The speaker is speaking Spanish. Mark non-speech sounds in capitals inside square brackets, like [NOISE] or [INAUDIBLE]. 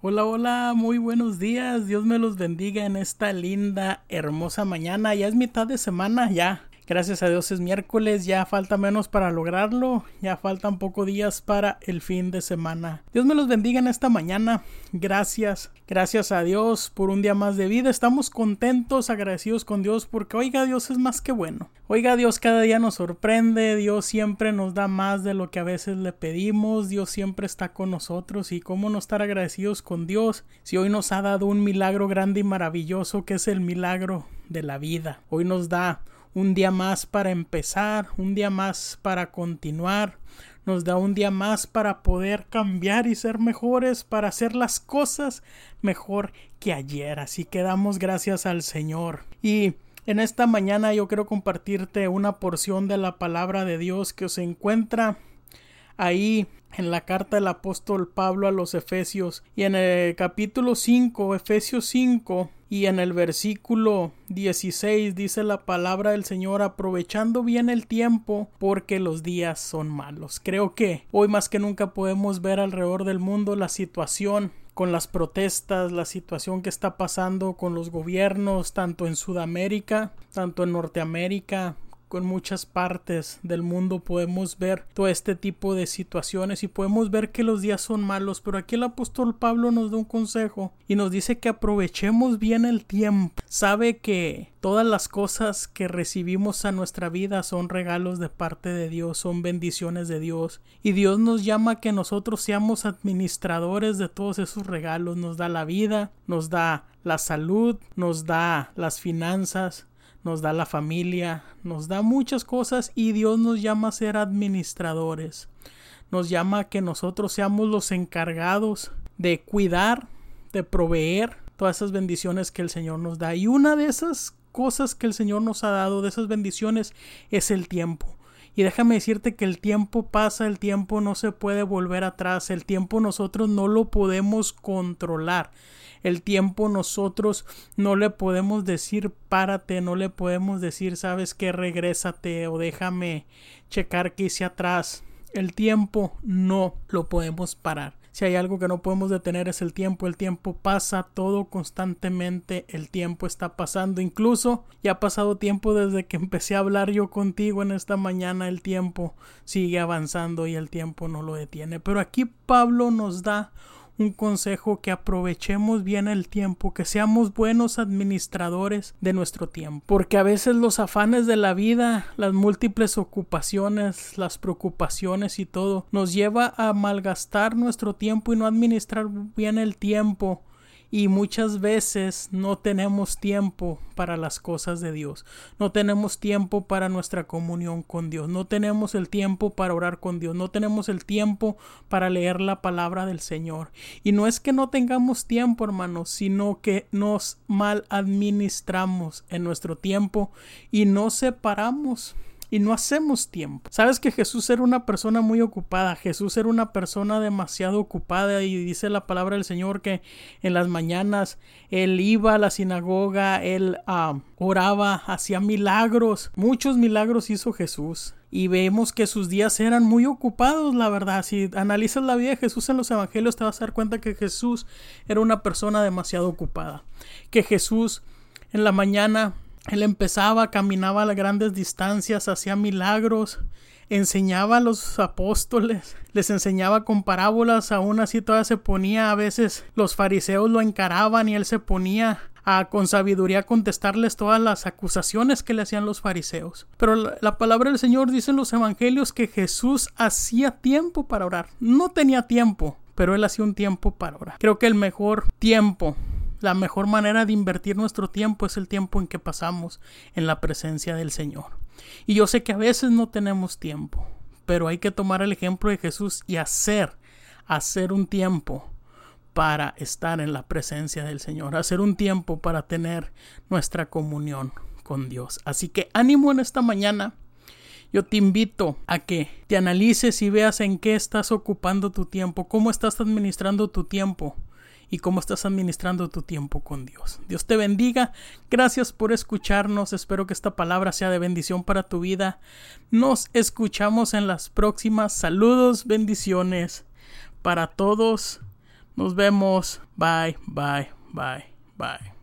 Hola, hola, muy buenos días. Dios me los bendiga en esta linda, hermosa mañana. Ya es mitad de semana, ya. Gracias a Dios es miércoles, ya falta menos para lograrlo, ya faltan pocos días para el fin de semana. Dios me los bendiga en esta mañana. Gracias, gracias a Dios por un día más de vida. Estamos contentos, agradecidos con Dios porque oiga, Dios es más que bueno. Oiga, Dios cada día nos sorprende, Dios siempre nos da más de lo que a veces le pedimos, Dios siempre está con nosotros y cómo no estar agradecidos con Dios si hoy nos ha dado un milagro grande y maravilloso que es el milagro de la vida. Hoy nos da un día más para empezar, un día más para continuar, nos da un día más para poder cambiar y ser mejores, para hacer las cosas mejor que ayer. Así que damos gracias al Señor. Y en esta mañana yo quiero compartirte una porción de la palabra de Dios que se encuentra ahí en la carta del apóstol Pablo a los Efesios y en el capítulo 5, Efesios 5, y en el versículo 16 dice la palabra del Señor aprovechando bien el tiempo porque los días son malos. Creo que hoy más que nunca podemos ver alrededor del mundo la situación con las protestas, la situación que está pasando con los gobiernos, tanto en Sudamérica, tanto en Norteamérica, con muchas partes del mundo podemos ver todo este tipo de situaciones y podemos ver que los días son malos, pero aquí el apóstol Pablo nos da un consejo y nos dice que aprovechemos bien el tiempo. Sabe que todas las cosas que recibimos a nuestra vida son regalos de parte de Dios, son bendiciones de Dios y Dios nos llama a que nosotros seamos administradores de todos esos regalos, nos da la vida, nos da la salud, nos da las finanzas, nos da la familia, nos da muchas cosas y Dios nos llama a ser administradores. Nos llama a que nosotros seamos los encargados de cuidar, de proveer todas esas bendiciones que el Señor nos da. Y una de esas cosas que el Señor nos ha dado, de esas bendiciones, es el tiempo. Y déjame decirte que el tiempo pasa, el tiempo no se puede volver atrás, el tiempo nosotros no lo podemos controlar. El tiempo nosotros no le podemos decir párate, no le podemos decir sabes que regrésate o déjame checar que hice atrás. El tiempo no lo podemos parar. Si hay algo que no podemos detener es el tiempo. El tiempo pasa todo constantemente. El tiempo está pasando. Incluso ya ha pasado tiempo desde que [LAUGHS] empecé a hablar yo contigo en esta mañana. El tiempo sigue avanzando y el tiempo no lo detiene. Pero aquí Pablo nos da un consejo que aprovechemos bien el tiempo, que seamos buenos administradores de nuestro tiempo, porque a veces los afanes de la vida, las múltiples ocupaciones, las preocupaciones y todo nos lleva a malgastar nuestro tiempo y no administrar bien el tiempo y muchas veces no tenemos tiempo para las cosas de Dios, no tenemos tiempo para nuestra comunión con Dios, no tenemos el tiempo para orar con Dios, no tenemos el tiempo para leer la palabra del Señor. Y no es que no tengamos tiempo, hermanos, sino que nos mal administramos en nuestro tiempo y no separamos y no hacemos tiempo. Sabes que Jesús era una persona muy ocupada, Jesús era una persona demasiado ocupada y dice la palabra del Señor que en las mañanas él iba a la sinagoga, él ah, oraba, hacía milagros, muchos milagros hizo Jesús. Y vemos que sus días eran muy ocupados, la verdad. Si analizas la vida de Jesús en los evangelios, te vas a dar cuenta que Jesús era una persona demasiado ocupada. Que Jesús en la mañana él empezaba, caminaba a grandes distancias, hacía milagros, enseñaba a los apóstoles, les enseñaba con parábolas, aún así todavía se ponía, a veces los fariseos lo encaraban y él se ponía a con sabiduría contestarles todas las acusaciones que le hacían los fariseos. Pero la, la, palabra del Señor dice en los evangelios que Jesús hacía tiempo para orar. No tenía tiempo, pero él hacía un tiempo para orar. Creo que el mejor tiempo la mejor manera de invertir nuestro tiempo es el tiempo en que pasamos en la presencia del Señor. Y yo sé que a veces no tenemos tiempo, pero hay que tomar el ejemplo de Jesús y hacer, hacer un tiempo para estar en la presencia del Señor, hacer un tiempo para tener nuestra comunión con Dios. Así que ánimo en esta mañana. Yo te invito a que te analices y veas en qué estás ocupando tu tiempo, cómo estás administrando tu tiempo y cómo estás administrando tu tiempo con Dios. Dios te bendiga. Gracias por escucharnos. Espero que esta palabra sea de bendición para tu vida. Nos escuchamos en las próximas. Saludos, bendiciones para todos Nos vemos. Bye, bye, bye, bye.